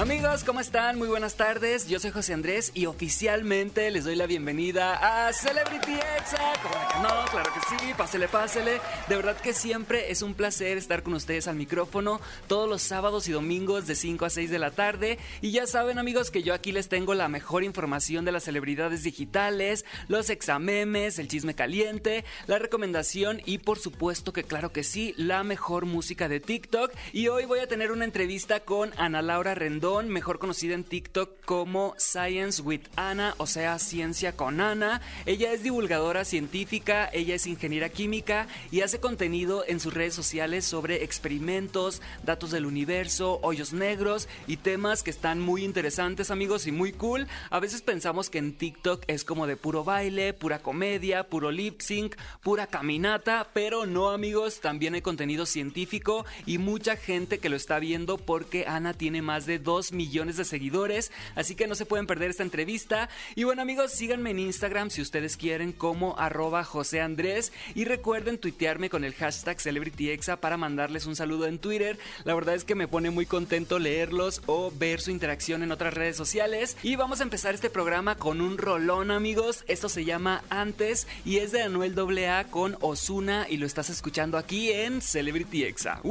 Amigos, ¿cómo están? Muy buenas tardes. Yo soy José Andrés y oficialmente les doy la bienvenida a Celebrity Exa. Como no, claro que sí, pásele, pásele. De verdad que siempre es un placer estar con ustedes al micrófono todos los sábados y domingos de 5 a 6 de la tarde. Y ya saben, amigos, que yo aquí les tengo la mejor información de las celebridades digitales, los examemes, el chisme caliente, la recomendación y por supuesto que claro que sí, la mejor música de TikTok. Y hoy voy a tener una entrevista con Ana Laura Rendón mejor conocida en TikTok como Science with Ana, o sea, Ciencia con Ana. Ella es divulgadora científica, ella es ingeniera química y hace contenido en sus redes sociales sobre experimentos, datos del universo, hoyos negros y temas que están muy interesantes, amigos, y muy cool. A veces pensamos que en TikTok es como de puro baile, pura comedia, puro lip sync, pura caminata, pero no, amigos, también hay contenido científico y mucha gente que lo está viendo porque Ana tiene más de 2 millones de seguidores, así que no se pueden perder esta entrevista. Y bueno amigos, síganme en Instagram si ustedes quieren como arroba José Andrés y recuerden tuitearme con el hashtag CelebrityExa para mandarles un saludo en Twitter. La verdad es que me pone muy contento leerlos o ver su interacción en otras redes sociales. Y vamos a empezar este programa con un rolón amigos, esto se llama Antes y es de Anuel AA con Osuna y lo estás escuchando aquí en Celebrity Exa.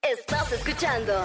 Estás escuchando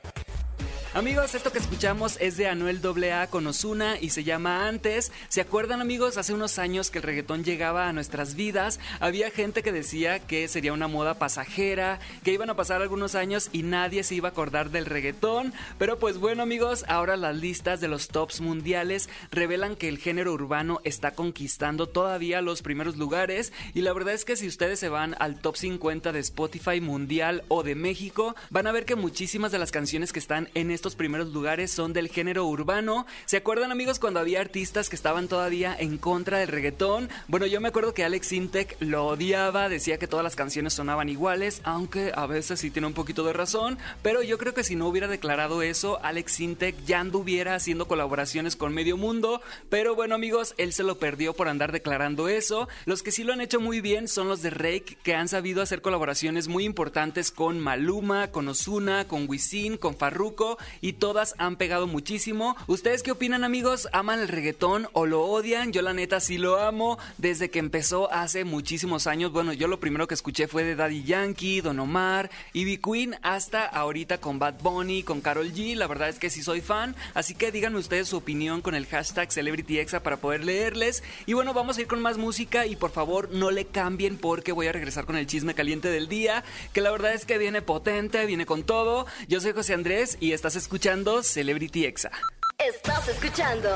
Amigos, esto que escuchamos es de Anuel AA con Osuna y se llama Antes. ¿Se acuerdan amigos? Hace unos años que el reggaetón llegaba a nuestras vidas, había gente que decía que sería una moda pasajera, que iban a pasar algunos años y nadie se iba a acordar del reggaetón. Pero pues bueno amigos, ahora las listas de los tops mundiales revelan que el género urbano está conquistando todavía los primeros lugares y la verdad es que si ustedes se van al top 50 de Spotify mundial o de México, van a ver que muchísimas de las canciones que están en este estos primeros lugares son del género urbano. ¿Se acuerdan amigos cuando había artistas que estaban todavía en contra del reggaetón? Bueno, yo me acuerdo que Alex Intec lo odiaba, decía que todas las canciones sonaban iguales, aunque a veces sí tiene un poquito de razón, pero yo creo que si no hubiera declarado eso, Alex Intec ya anduviera haciendo colaboraciones con medio mundo, pero bueno amigos, él se lo perdió por andar declarando eso. Los que sí lo han hecho muy bien son los de Rake, que han sabido hacer colaboraciones muy importantes con Maluma, con Osuna, con Wisin, con Farruko y todas han pegado muchísimo. ¿Ustedes qué opinan amigos? ¿Aman el reggaetón o lo odian? Yo la neta sí lo amo desde que empezó hace muchísimos años. Bueno, yo lo primero que escuché fue de Daddy Yankee, Don Omar, Ivy Queen, hasta ahorita con Bad Bunny, con Carol G. La verdad es que sí soy fan, así que díganme ustedes su opinión con el hashtag CelebrityExa para poder leerles. Y bueno, vamos a ir con más música y por favor no le cambien porque voy a regresar con el chisme caliente del día, que la verdad es que viene potente, viene con todo. Yo soy José Andrés y estás escuchando Celebrity Exa. Estás escuchando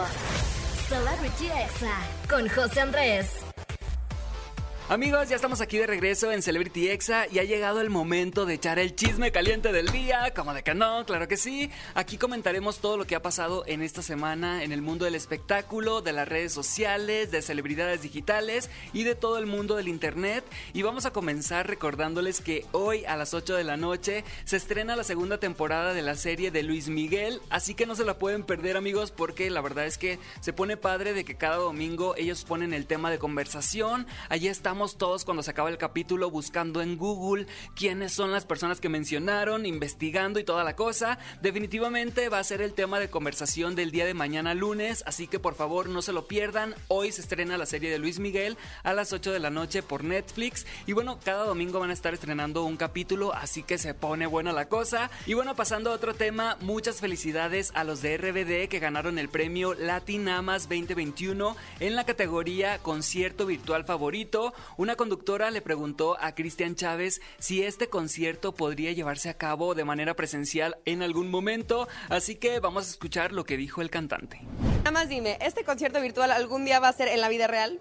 Celebrity Exa con José Andrés. Amigos, ya estamos aquí de regreso en Celebrity Exa y ha llegado el momento de echar el chisme caliente del día, como de que no, claro que sí. Aquí comentaremos todo lo que ha pasado en esta semana en el mundo del espectáculo, de las redes sociales, de celebridades digitales y de todo el mundo del internet. Y vamos a comenzar recordándoles que hoy a las 8 de la noche se estrena la segunda temporada de la serie de Luis Miguel, así que no se la pueden perder amigos porque la verdad es que se pone padre de que cada domingo ellos ponen el tema de conversación. Allí todos cuando se acaba el capítulo buscando en Google quiénes son las personas que mencionaron, investigando y toda la cosa. Definitivamente va a ser el tema de conversación del día de mañana lunes, así que por favor no se lo pierdan. Hoy se estrena la serie de Luis Miguel a las 8 de la noche por Netflix y bueno, cada domingo van a estar estrenando un capítulo, así que se pone buena la cosa. Y bueno, pasando a otro tema, muchas felicidades a los de RBD que ganaron el premio Latin Amas 2021 en la categoría concierto virtual favorito una conductora le preguntó a Cristian Chávez si este concierto podría llevarse a cabo de manera presencial en algún momento, así que vamos a escuchar lo que dijo el cantante. Nada más dime, ¿este concierto virtual algún día va a ser en la vida real?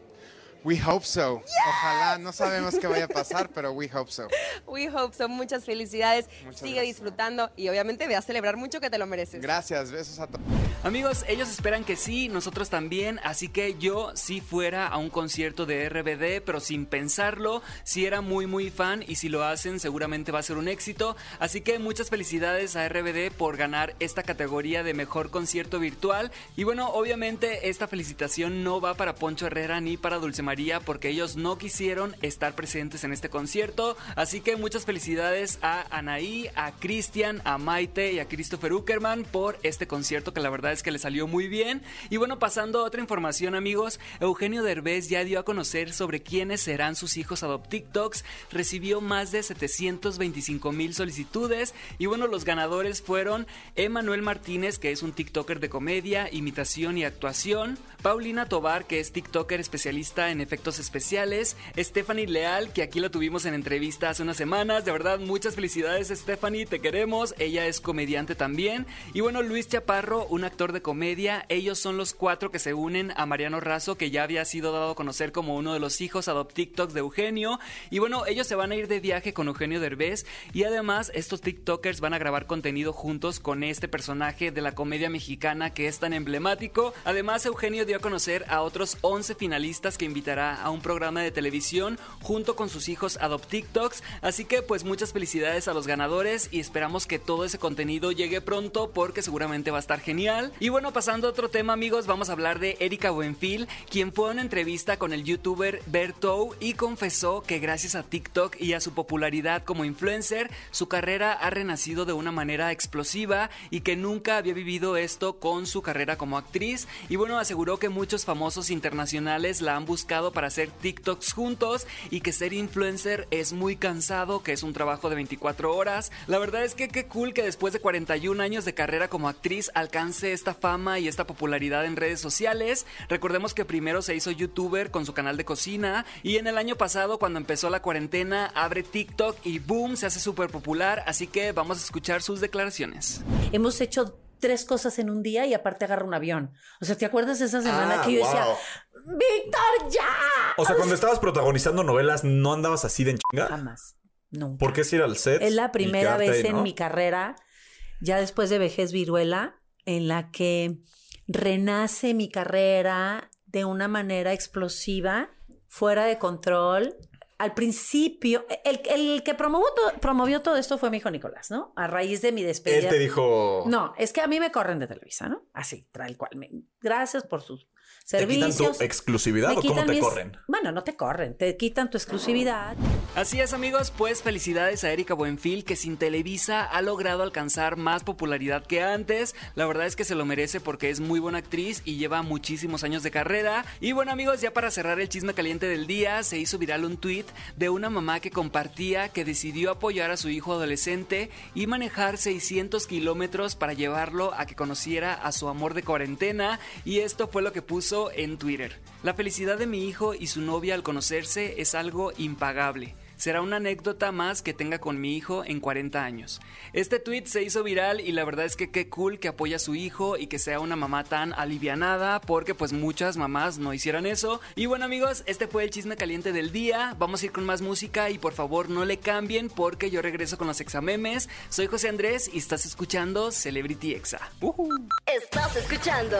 We hope so. Ojalá, no sabemos qué vaya a pasar, pero we hope so. We hope so. Muchas felicidades. Sigue disfrutando y obviamente ve a celebrar mucho que te lo mereces. Gracias, besos a todos. Amigos, ellos esperan que sí, nosotros también, así que yo si fuera a un concierto de RBD, pero sin pensarlo, si era muy muy fan y si lo hacen seguramente va a ser un éxito, así que muchas felicidades a RBD por ganar esta categoría de mejor concierto virtual y bueno, obviamente esta felicitación no va para Poncho Herrera ni para Dulce María porque ellos no quisieron estar presentes en este concierto, así que muchas felicidades a Anaí, a Cristian, a Maite y a Christopher Uckerman por este concierto que la verdad es que le salió muy bien. Y bueno, pasando a otra información, amigos, Eugenio Derbez ya dio a conocer sobre quiénes serán sus hijos adoptiktoks. Recibió más de 725 mil solicitudes. Y bueno, los ganadores fueron Emanuel Martínez, que es un TikToker de comedia, imitación y actuación. Paulina Tobar, que es TikToker especialista en efectos especiales. Stephanie Leal, que aquí la tuvimos en entrevista hace unas semanas. De verdad, muchas felicidades, Stephanie, te queremos. Ella es comediante también. Y bueno, Luis Chaparro, un actor de comedia. Ellos son los cuatro que se unen a Mariano Razo, que ya había sido dado a conocer como uno de los hijos TikToks de Eugenio. Y bueno, ellos se van a ir de viaje con Eugenio Derbez. Y además, estos TikTokers van a grabar contenido juntos con este personaje de la comedia mexicana que es tan emblemático. Además, Eugenio dio a conocer a otros 11 finalistas que invitará a un programa de televisión junto con sus hijos TikToks. Así que, pues, muchas felicidades a los ganadores y esperamos que todo ese contenido llegue pronto porque seguramente va a estar genial. Y bueno, pasando a otro tema, amigos, vamos a hablar de Erika Buenfil, quien fue a una entrevista con el youtuber Bertou y confesó que gracias a TikTok y a su popularidad como influencer, su carrera ha renacido de una manera explosiva y que nunca había vivido esto con su carrera como actriz. Y bueno, aseguró que muchos famosos internacionales la han buscado para hacer TikToks juntos y que ser influencer es muy cansado, que es un trabajo de 24 horas. La verdad es que qué cool que después de 41 años de carrera como actriz alcance esta fama y esta popularidad en redes sociales. Recordemos que primero se hizo youtuber con su canal de cocina y en el año pasado cuando empezó la cuarentena abre TikTok y boom, se hace súper popular, así que vamos a escuchar sus declaraciones. Hemos hecho tres cosas en un día y aparte agarra un avión. O sea, ¿te acuerdas de esa semana Ah, que yo decía. Víctor, ya? O sea, cuando estabas protagonizando novelas, ¿no andabas así de en chinga? Jamás. Nunca. ¿Por qué es ir al set? Es la primera vez ahí, en mi carrera, ya después de vejez viruela, en la que renace mi carrera de una manera explosiva, fuera de control. Al principio, el, el que promovió todo, promovió todo esto fue mi hijo Nicolás, ¿no? A raíz de mi despedida. Él te dijo. No, es que a mí me corren de Televisa, ¿no? Así, tal cual. Me- Gracias por sus ¿Te quitan tu exclusividad o cómo te mis- corren? Bueno, no te corren, te quitan tu exclusividad. Así es amigos, pues felicidades a Erika Buenfil que sin Televisa ha logrado alcanzar más popularidad que antes. La verdad es que se lo merece porque es muy buena actriz y lleva muchísimos años de carrera. Y bueno amigos, ya para cerrar el chisme caliente del día, se hizo viral un tweet de una mamá que compartía que decidió apoyar a su hijo adolescente y manejar 600 kilómetros para llevarlo a que conociera a su amor de cuarentena. Y esto fue lo que puso en Twitter. La felicidad de mi hijo y su novia al conocerse es algo impagable. Será una anécdota más que tenga con mi hijo en 40 años. Este tweet se hizo viral y la verdad es que qué cool que apoya a su hijo y que sea una mamá tan alivianada porque pues muchas mamás no hicieran eso. Y bueno amigos, este fue el chisme caliente del día. Vamos a ir con más música y por favor no le cambien porque yo regreso con los examemes. Soy José Andrés y estás escuchando Celebrity Exa. Estás escuchando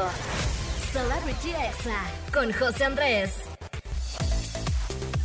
Celebrity Exa con José Andrés.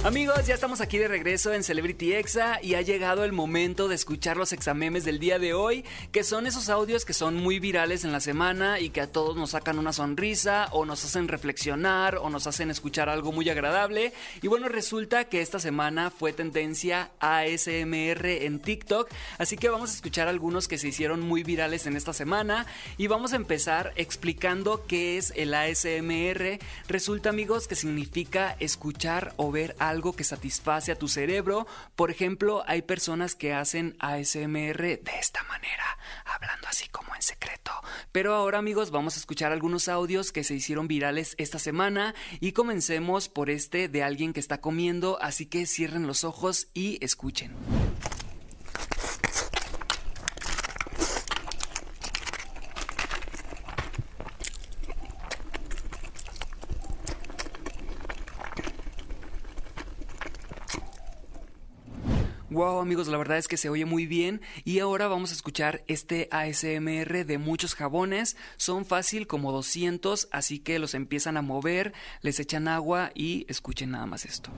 Amigos, ya estamos aquí de regreso en Celebrity Exa y ha llegado el momento de escuchar los examemes del día de hoy, que son esos audios que son muy virales en la semana y que a todos nos sacan una sonrisa o nos hacen reflexionar o nos hacen escuchar algo muy agradable. Y bueno, resulta que esta semana fue tendencia ASMR en TikTok, así que vamos a escuchar algunos que se hicieron muy virales en esta semana y vamos a empezar explicando qué es el ASMR. Resulta amigos que significa escuchar o ver algo que satisface a tu cerebro. Por ejemplo, hay personas que hacen ASMR de esta manera, hablando así como en secreto. Pero ahora amigos vamos a escuchar algunos audios que se hicieron virales esta semana y comencemos por este de alguien que está comiendo, así que cierren los ojos y escuchen. Wow, amigos, la verdad es que se oye muy bien y ahora vamos a escuchar este ASMR de muchos jabones. Son fácil como 200, así que los empiezan a mover, les echan agua y escuchen nada más esto.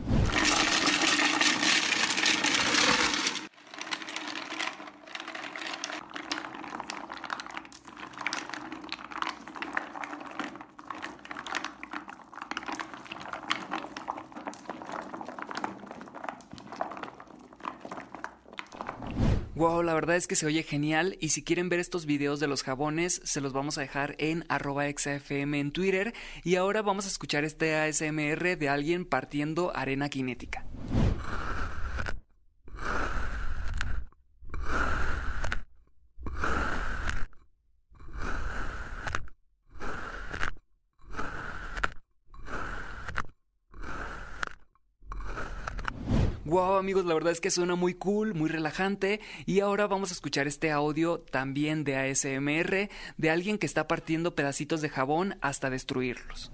Wow, la verdad es que se oye genial y si quieren ver estos videos de los jabones se los vamos a dejar en arroba exafm en Twitter y ahora vamos a escuchar este ASMR de alguien partiendo arena cinética. Wow amigos, la verdad es que suena muy cool, muy relajante y ahora vamos a escuchar este audio también de ASMR de alguien que está partiendo pedacitos de jabón hasta destruirlos.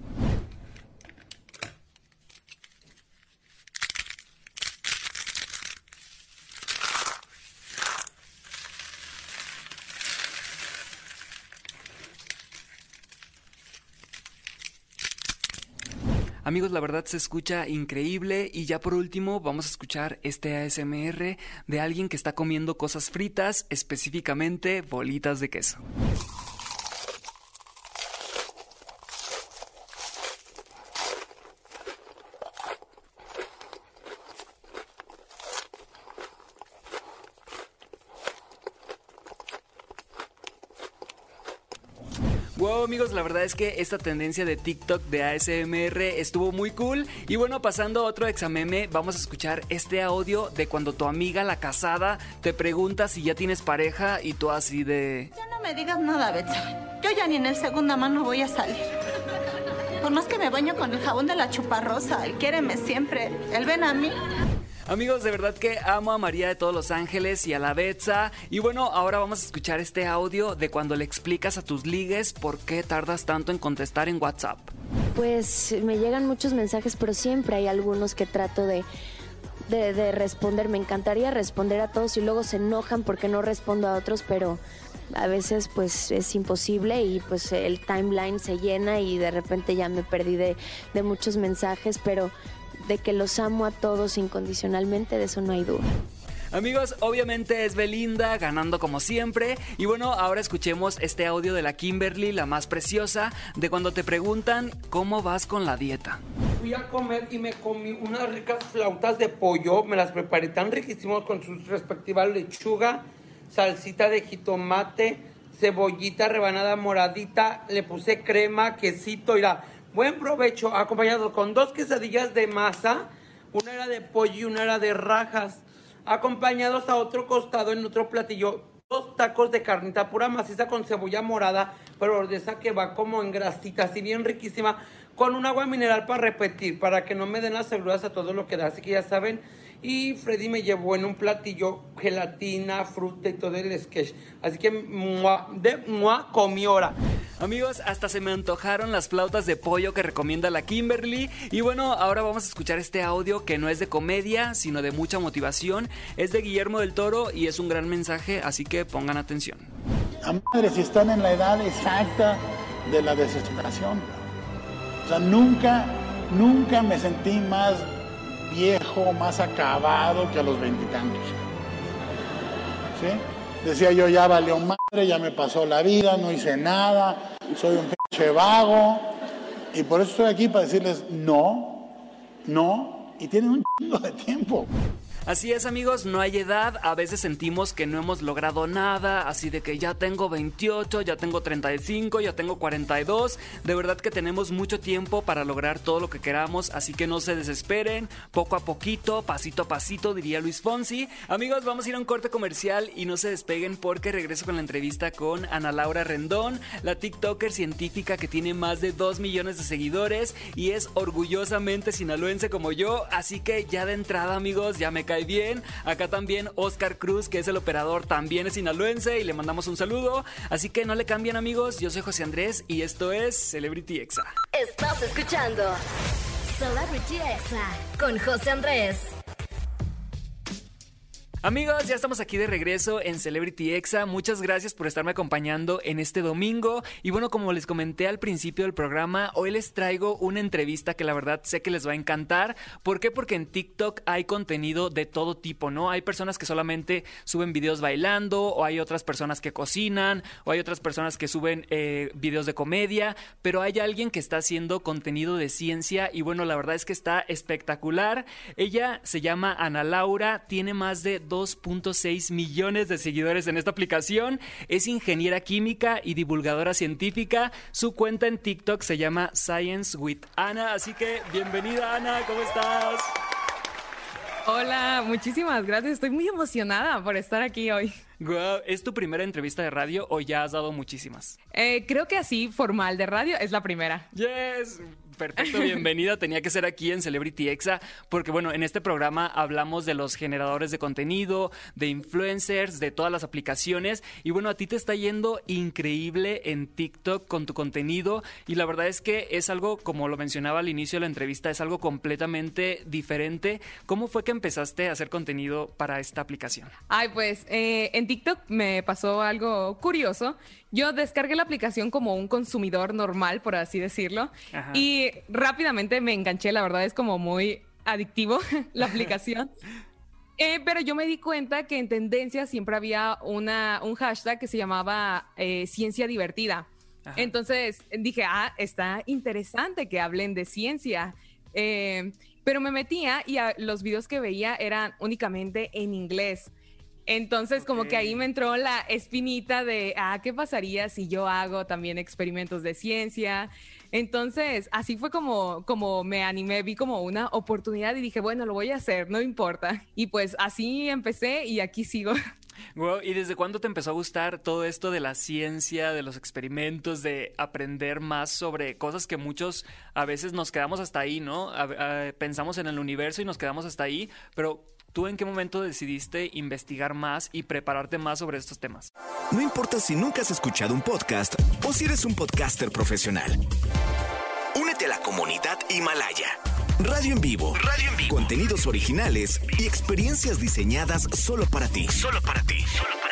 Amigos, la verdad se escucha increíble y ya por último vamos a escuchar este ASMR de alguien que está comiendo cosas fritas, específicamente bolitas de queso. Wow amigos, la verdad es que esta tendencia de TikTok de ASMR estuvo muy cool. Y bueno, pasando a otro exameme, vamos a escuchar este audio de cuando tu amiga la casada te pregunta si ya tienes pareja y tú así de... Ya no me digas nada, Betsy. Yo ya ni en el segunda mano voy a salir. Por más que me baño con el jabón de la chuparrosa, el quiéreme siempre, él ven a mí. Amigos, de verdad que amo a María de todos los ángeles y a la Betsa. Y bueno, ahora vamos a escuchar este audio de cuando le explicas a tus ligues por qué tardas tanto en contestar en WhatsApp. Pues me llegan muchos mensajes, pero siempre hay algunos que trato de, de, de responder. Me encantaría responder a todos y luego se enojan porque no respondo a otros, pero a veces pues es imposible y pues el timeline se llena y de repente ya me perdí de muchos mensajes, pero de que los amo a todos incondicionalmente, de eso no hay duda. Amigos, obviamente es Belinda ganando como siempre. Y bueno, ahora escuchemos este audio de la Kimberly, la más preciosa, de cuando te preguntan cómo vas con la dieta. Fui a comer y me comí unas ricas flautas de pollo. Me las preparé tan riquísimos con su respectiva lechuga, salsita de jitomate, cebollita rebanada moradita. Le puse crema, quesito y la Buen provecho, acompañado con dos quesadillas de masa, una era de pollo y una era de rajas, acompañados a otro costado en otro platillo, dos tacos de carnita pura maciza con cebolla morada, pero de esa que va como en grasita, así bien riquísima, con un agua mineral para repetir, para que no me den las seguras a todo lo que da. Así que ya saben, y Freddy me llevó en un platillo gelatina, fruta y todo el sketch. Así que, mua, de mua, comí hora. Amigos, hasta se me antojaron las flautas de pollo que recomienda la Kimberly. Y bueno, ahora vamos a escuchar este audio que no es de comedia, sino de mucha motivación. Es de Guillermo del Toro y es un gran mensaje, así que pongan atención. A madre, si están en la edad exacta de la desesperación. O sea, nunca, nunca me sentí más viejo, más acabado que a los veintitantos. ¿Sí? Decía yo, ya valió madre, ya me pasó la vida, no hice nada, soy un pinche vago. Y por eso estoy aquí para decirles no, no, y tienen un chingo de tiempo. Así es amigos, no hay edad, a veces sentimos que no hemos logrado nada, así de que ya tengo 28, ya tengo 35, ya tengo 42, de verdad que tenemos mucho tiempo para lograr todo lo que queramos, así que no se desesperen, poco a poquito, pasito a pasito, diría Luis Fonsi. Amigos, vamos a ir a un corte comercial y no se despeguen porque regreso con la entrevista con Ana Laura Rendón, la TikToker científica que tiene más de 2 millones de seguidores y es orgullosamente sinaloense como yo, así que ya de entrada amigos, ya me cae bien. Acá también Oscar Cruz, que es el operador, también es sinaloense y le mandamos un saludo. Así que no le cambien amigos, yo soy José Andrés y esto es Celebrity Exa. Estás escuchando Celebrity Exa con José Andrés. Amigos, ya estamos aquí de regreso en Celebrity Exa. Muchas gracias por estarme acompañando en este domingo. Y bueno, como les comenté al principio del programa, hoy les traigo una entrevista que la verdad sé que les va a encantar. ¿Por qué? Porque en TikTok hay contenido de todo tipo, ¿no? Hay personas que solamente suben videos bailando, o hay otras personas que cocinan, o hay otras personas que suben eh, videos de comedia, pero hay alguien que está haciendo contenido de ciencia y bueno, la verdad es que está espectacular. Ella se llama Ana Laura, tiene más de 2.6 millones de seguidores en esta aplicación, es ingeniera química y divulgadora científica. Su cuenta en TikTok se llama Science with Ana, así que bienvenida Ana, ¿cómo estás? Hola, muchísimas gracias. Estoy muy emocionada por estar aquí hoy. ¿Es tu primera entrevista de radio o ya has dado muchísimas? Eh, creo que así, formal de radio, es la primera. Yes, perfecto, bienvenida. Tenía que ser aquí en Celebrity Exa, porque bueno, en este programa hablamos de los generadores de contenido, de influencers, de todas las aplicaciones. Y bueno, a ti te está yendo increíble en TikTok con tu contenido. Y la verdad es que es algo, como lo mencionaba al inicio de la entrevista, es algo completamente diferente. ¿Cómo fue que empezaste a hacer contenido para esta aplicación? Ay, pues eh, en TikTok me pasó algo curioso. Yo descargué la aplicación como un consumidor normal, por así decirlo, Ajá. y rápidamente me enganché. La verdad es como muy adictivo la aplicación. Eh, pero yo me di cuenta que en tendencia siempre había una, un hashtag que se llamaba eh, ciencia divertida. Ajá. Entonces dije, ah, está interesante que hablen de ciencia. Eh, pero me metía y a- los videos que veía eran únicamente en inglés. Entonces, como que ahí me entró la espinita de, ah, ¿qué pasaría si yo hago también experimentos de ciencia? Entonces, así fue como, como me animé, vi como una oportunidad y dije, bueno, lo voy a hacer, no importa. Y pues así empecé y aquí sigo. Guau, ¿Y desde cuándo te empezó a gustar todo esto de la ciencia, de los experimentos, de aprender más sobre cosas que muchos a veces nos quedamos hasta ahí, ¿no? A- a- pensamos en el universo y nos quedamos hasta ahí, pero ¿tú en qué momento decidiste investigar más y prepararte más sobre estos temas? No importa si nunca has escuchado un podcast o si eres un podcaster profesional. Únete a la comunidad Himalaya. Radio en vivo. Radio en vivo. Contenidos originales y experiencias diseñadas solo para ti. Solo para ti.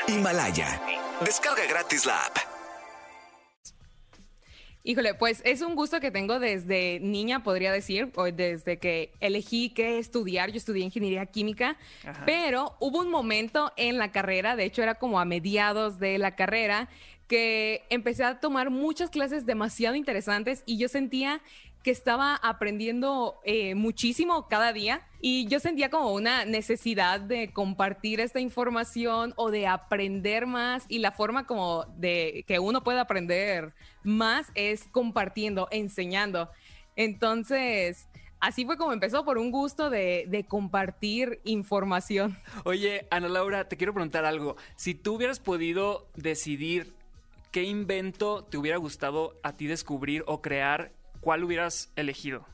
Himalaya. Descarga gratis la app. Híjole, pues es un gusto que tengo desde niña, podría decir, o desde que elegí qué estudiar. Yo estudié ingeniería química, Ajá. pero hubo un momento en la carrera, de hecho era como a mediados de la carrera, que empecé a tomar muchas clases demasiado interesantes y yo sentía que estaba aprendiendo eh, muchísimo cada día y yo sentía como una necesidad de compartir esta información o de aprender más y la forma como de que uno puede aprender más es compartiendo, enseñando. Entonces, así fue como empezó por un gusto de, de compartir información. Oye, Ana Laura, te quiero preguntar algo. Si tú hubieras podido decidir qué invento te hubiera gustado a ti descubrir o crear, ¿cuál hubieras elegido?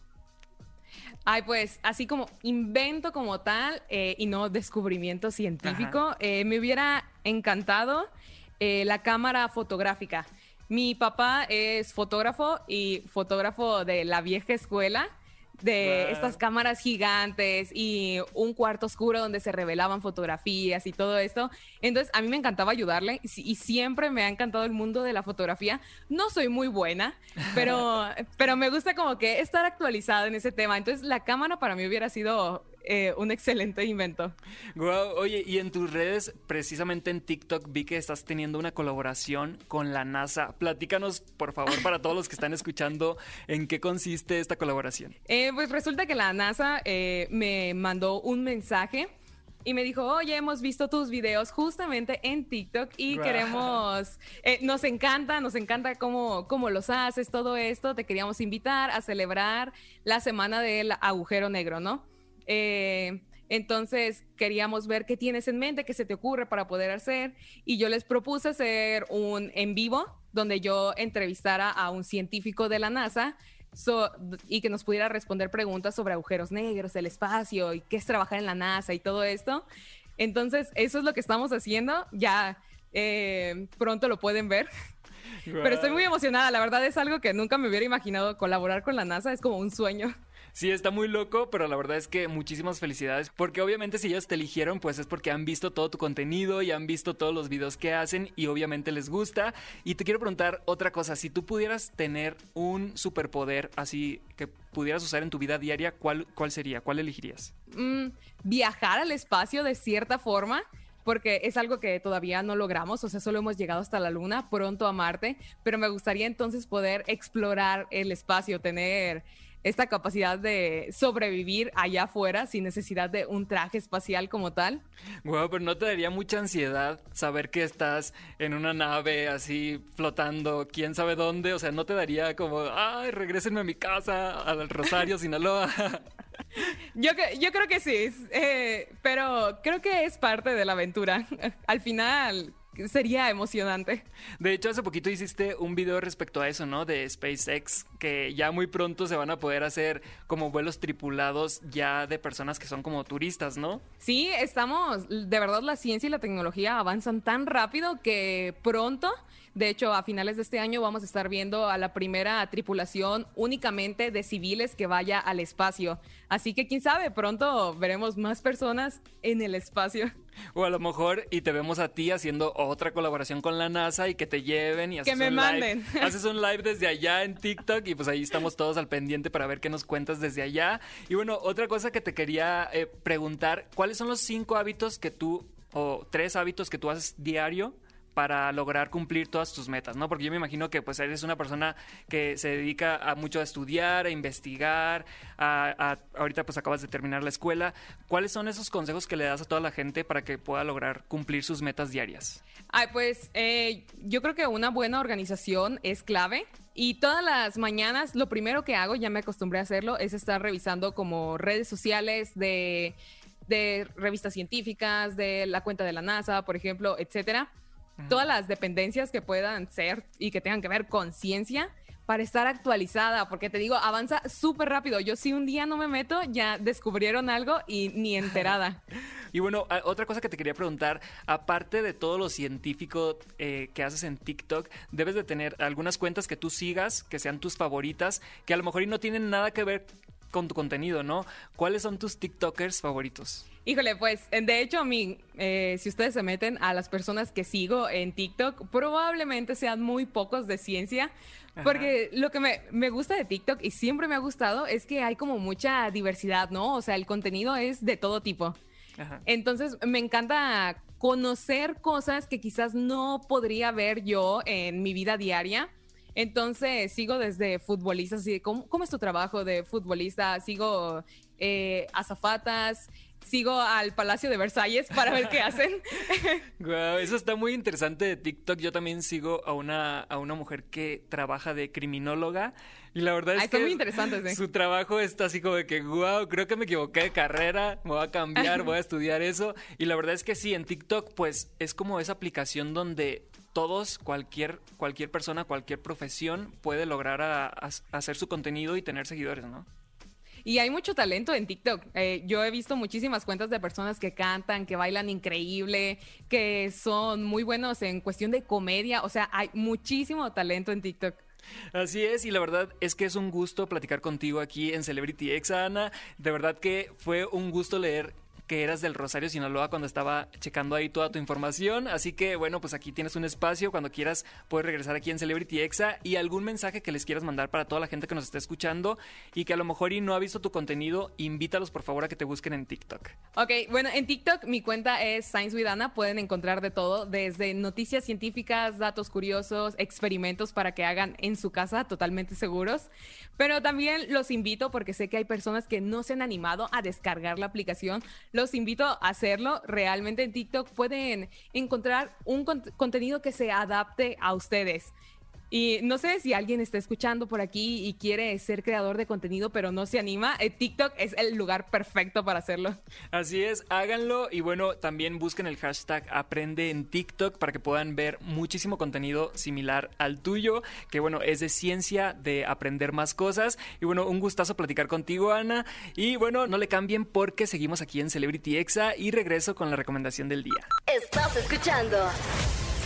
Ay, pues así como invento como tal eh, y no descubrimiento científico, eh, me hubiera encantado eh, la cámara fotográfica. Mi papá es fotógrafo y fotógrafo de la vieja escuela, de Wow. estas cámaras gigantes y un cuarto oscuro donde se revelaban fotografías y todo esto. Entonces, a mí me encantaba ayudarle y siempre me ha encantado el mundo de la fotografía. No soy muy buena, pero, pero me gusta como que estar actualizada en ese tema. Entonces, la cámara para mí hubiera sido eh, un excelente invento. Guau, oye, y en tus redes, precisamente en TikTok, vi que estás teniendo una colaboración con la NASA. Platícanos, por favor, para todos los que están escuchando, en qué consiste esta colaboración. Eh, pues resulta que la NASA eh, me mandó un mensaje y me dijo, oye, hemos visto tus videos justamente en TikTok y queremos, eh, nos encanta, nos encanta cómo, cómo los haces, todo esto, te queríamos invitar a celebrar la semana del agujero negro, ¿no? Eh, entonces queríamos ver qué tienes en mente, qué se te ocurre para poder hacer. Y yo les propuse hacer un en vivo donde yo entrevistara a un científico de la NASA so- y que nos pudiera responder preguntas sobre agujeros negros, el espacio y qué es trabajar en la NASA y todo esto. Entonces, eso es lo que estamos haciendo. Ya eh, pronto lo pueden ver. Pero estoy muy emocionada. La verdad es algo que nunca me hubiera imaginado colaborar con la NASA. Es como un sueño. Sí, está muy loco, pero la verdad es que muchísimas felicidades, porque obviamente si ellos te eligieron, pues es porque han visto todo tu contenido y han visto todos los videos que hacen y obviamente les gusta. Y te quiero preguntar otra cosa, si tú pudieras tener un superpoder así que pudieras usar en tu vida diaria, ¿cuál, cuál sería? ¿Cuál elegirías? Mm, viajar al espacio de cierta forma porque es algo que todavía no logramos, o sea, solo hemos llegado hasta la Luna, pronto a Marte, pero me gustaría entonces poder explorar el espacio, tener esta capacidad de sobrevivir allá afuera sin necesidad de un traje espacial como tal. Bueno, pero no te daría mucha ansiedad saber que estás en una nave así flotando, quién sabe dónde, o sea, no te daría como, ay, regrésenme a mi casa, al Rosario, Sinaloa. Yo, yo creo que sí, eh, pero creo que es parte de la aventura. Al final, sería emocionante. De hecho, hace poquito hiciste un video respecto a eso, ¿no? De SpaceX, que ya muy pronto se van a poder hacer como vuelos tripulados ya de personas que son como turistas, ¿no? Sí, estamos, de verdad la ciencia y la tecnología avanzan tan rápido que pronto de hecho, a finales de este año vamos a estar viendo a la primera tripulación únicamente de civiles que vaya al espacio. Así que quién sabe, pronto veremos más personas en el espacio. O a lo mejor y te vemos a ti haciendo otra colaboración con la NASA y que te lleven y haces que me un manden. Live, haces un live desde allá en TikTok y pues ahí estamos todos al pendiente para ver qué nos cuentas desde allá. Y bueno, otra cosa que te quería eh, preguntar, ¿cuáles son los cinco hábitos que tú o tres hábitos que tú haces diario para lograr cumplir todas tus metas, ¿no? Porque yo me imagino que pues eres una persona que se dedica a mucho a estudiar, a investigar, a, ahorita pues acabas de terminar la escuela. ¿Cuáles son esos consejos que le das a toda la gente para que pueda lograr cumplir sus metas diarias? Ay, pues eh, yo creo que una buena organización es clave. Y todas las mañanas lo primero que hago, ya me acostumbré a hacerlo, es estar revisando como redes sociales de, de revistas científicas, de la cuenta de la NASA, por ejemplo, etcétera todas las dependencias que puedan ser y que tengan que ver con ciencia para estar actualizada, porque te digo, avanza súper rápido. Yo si un día no me meto, ya descubrieron algo y ni enterada. y bueno, otra cosa que te quería preguntar, aparte de todo lo científico eh, que haces en TikTok, debes de tener algunas cuentas que tú sigas, que sean tus favoritas, que a lo mejor y no tienen nada que ver con tu contenido, ¿no? ¿Cuáles son tus TikTokers favoritos? Híjole, pues, de hecho, a mí, eh, si ustedes se meten a las personas que sigo en TikTok, probablemente sean muy pocos de ciencia, porque lo que me, me, gusta de TikTok y siempre me ha gustado es que hay como mucha diversidad, ¿no? O sea, el contenido es de todo tipo. Entonces, me encanta conocer cosas que quizás no podría ver yo en mi vida diaria entonces sigo desde futbolistas, así ¿cómo, ¿cómo, es tu trabajo de futbolista? Sigo eh, azafatas, sigo al Palacio de Versalles para ver qué hacen. wow, eso está muy interesante de TikTok. Yo también sigo a una, a una mujer que trabaja de criminóloga. Y la verdad es está que muy interesante, su trabajo está así como de que, wow, creo que me equivoqué de carrera, me voy a cambiar, voy a estudiar eso. Y la verdad es que sí, en TikTok pues es como esa aplicación donde todos, cualquier, cualquier persona, cualquier profesión puede lograr hacer su contenido y tener seguidores, ¿no? Y hay mucho talento en TikTok. Eh, yo he visto muchísimas cuentas de personas que cantan, que bailan increíble, que son muy buenos en cuestión de comedia. O sea, hay muchísimo talento en TikTok. Así es, y la verdad es que es un gusto platicar contigo aquí en Celebrity X, Ana. De verdad que fue un gusto leer que eras del Rosario Sinaloa cuando estaba checando ahí toda tu información. Así que bueno, pues aquí tienes un espacio. Cuando quieras puedes regresar aquí en Celebrity Exa y algún mensaje que les quieras mandar para toda la gente que nos está escuchando y que a lo mejor y no ha visto tu contenido, invítalos por favor a que te busquen en TikTok. Ok, bueno, en TikTok mi cuenta es Science with. Pueden encontrar de todo, desde noticias científicas, datos curiosos, experimentos para que hagan en su casa totalmente seguros. Pero también los invito porque sé que hay personas que no se han animado a descargar la aplicación invito a hacerlo. Realmente en TikTok pueden encontrar un contenido que se adapte a ustedes. Y no sé si alguien está escuchando por aquí y quiere ser creador de contenido, pero no se anima. Eh, TikTok es el lugar perfecto para hacerlo. Así es, háganlo y bueno, también busquen el hashtag Aprende en TikTok para que puedan ver muchísimo contenido similar al tuyo, que bueno, es de ciencia, de aprender más cosas. Y bueno, un gustazo platicar contigo, Ana. Y bueno, no le cambien porque seguimos aquí en Celebrity Exa y regreso con la recomendación del día. Estás escuchando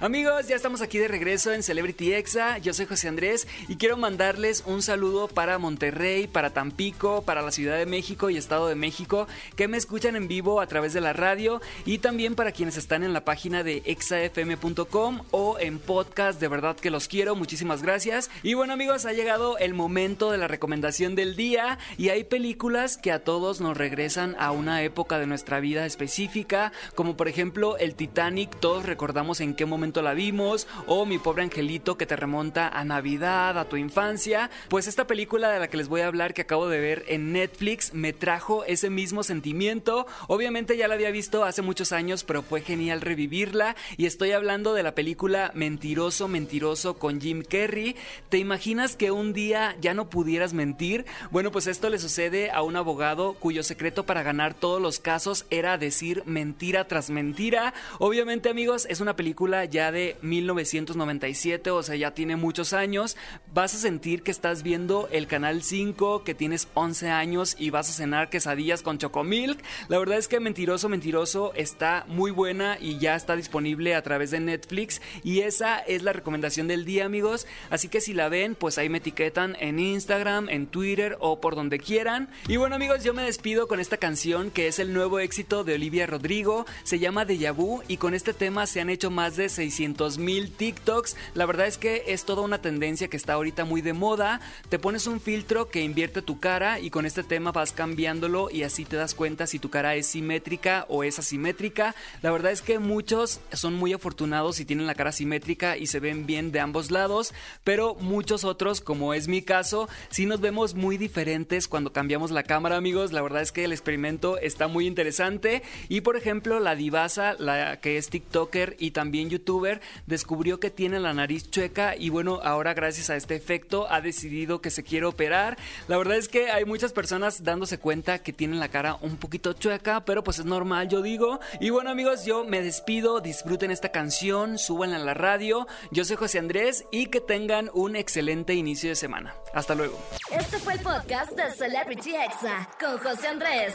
Amigos, ya estamos aquí de regreso en Celebrity Exa. Yo soy José Andrés y quiero mandarles un saludo para Monterrey, para Tampico, para la Ciudad de México y Estado de México que me escuchan en vivo a través de la radio y también para quienes están en la página de exafm.com o en podcast. De verdad que los quiero. Muchísimas gracias. Y bueno, amigos, ha llegado el momento de la recomendación del día y hay películas que a todos nos regresan a una época de nuestra vida específica, como por ejemplo el Titanic. Todos recordamos en qué momento la vimos, o Mi pobre angelito que te remonta a Navidad, a tu infancia. Pues esta película de la que les voy a hablar que acabo de ver en Netflix me trajo ese mismo sentimiento. Obviamente ya la había visto hace muchos años, pero fue genial revivirla y estoy hablando de la película Mentiroso, Mentiroso con Jim Carrey. ¿Te imaginas que un día ya no pudieras mentir? Bueno, pues esto le sucede a un abogado cuyo secreto para ganar todos los casos era decir mentira tras mentira. Obviamente amigos, es una película ya de 1997, o sea, ya tiene muchos años, vas a sentir que estás viendo el canal 5, que tienes 11 años y vas a cenar quesadillas con chocomilk. La verdad es que Mentiroso, Mentiroso está muy buena y ya está disponible a través de Netflix y esa es la recomendación del día, amigos. Así que si la ven, pues ahí me etiquetan en Instagram, en Twitter o por donde quieran. Y bueno, amigos, yo me despido con esta canción que es el nuevo éxito de Olivia Rodrigo, se llama Deja Vu y con este tema se han hecho más de 600 mil TikToks. La verdad es que es toda una tendencia que está ahorita muy de moda. Te pones un filtro que invierte tu cara y con este tema vas cambiándolo y así te das cuenta si tu cara es simétrica o es asimétrica. La verdad es que muchos son muy afortunados y tienen la cara simétrica y se ven bien de ambos lados, pero muchos otros, como es mi caso, sí nos vemos muy diferentes cuando cambiamos la cámara, amigos. La verdad es que el experimento está muy interesante y por ejemplo la divasa, la que es TikToker y también descubrió que tiene la nariz chueca y bueno, ahora gracias a este efecto ha decidido que se quiere operar. La verdad es que hay muchas personas dándose cuenta que tienen la cara un poquito chueca, pero pues es normal, yo digo. Y bueno amigos, yo me despido, disfruten esta canción, suban a la radio. Yo soy José Andrés y que tengan un excelente inicio de semana. Hasta luego. Este fue el podcast de Celebrity Exa con José Andrés.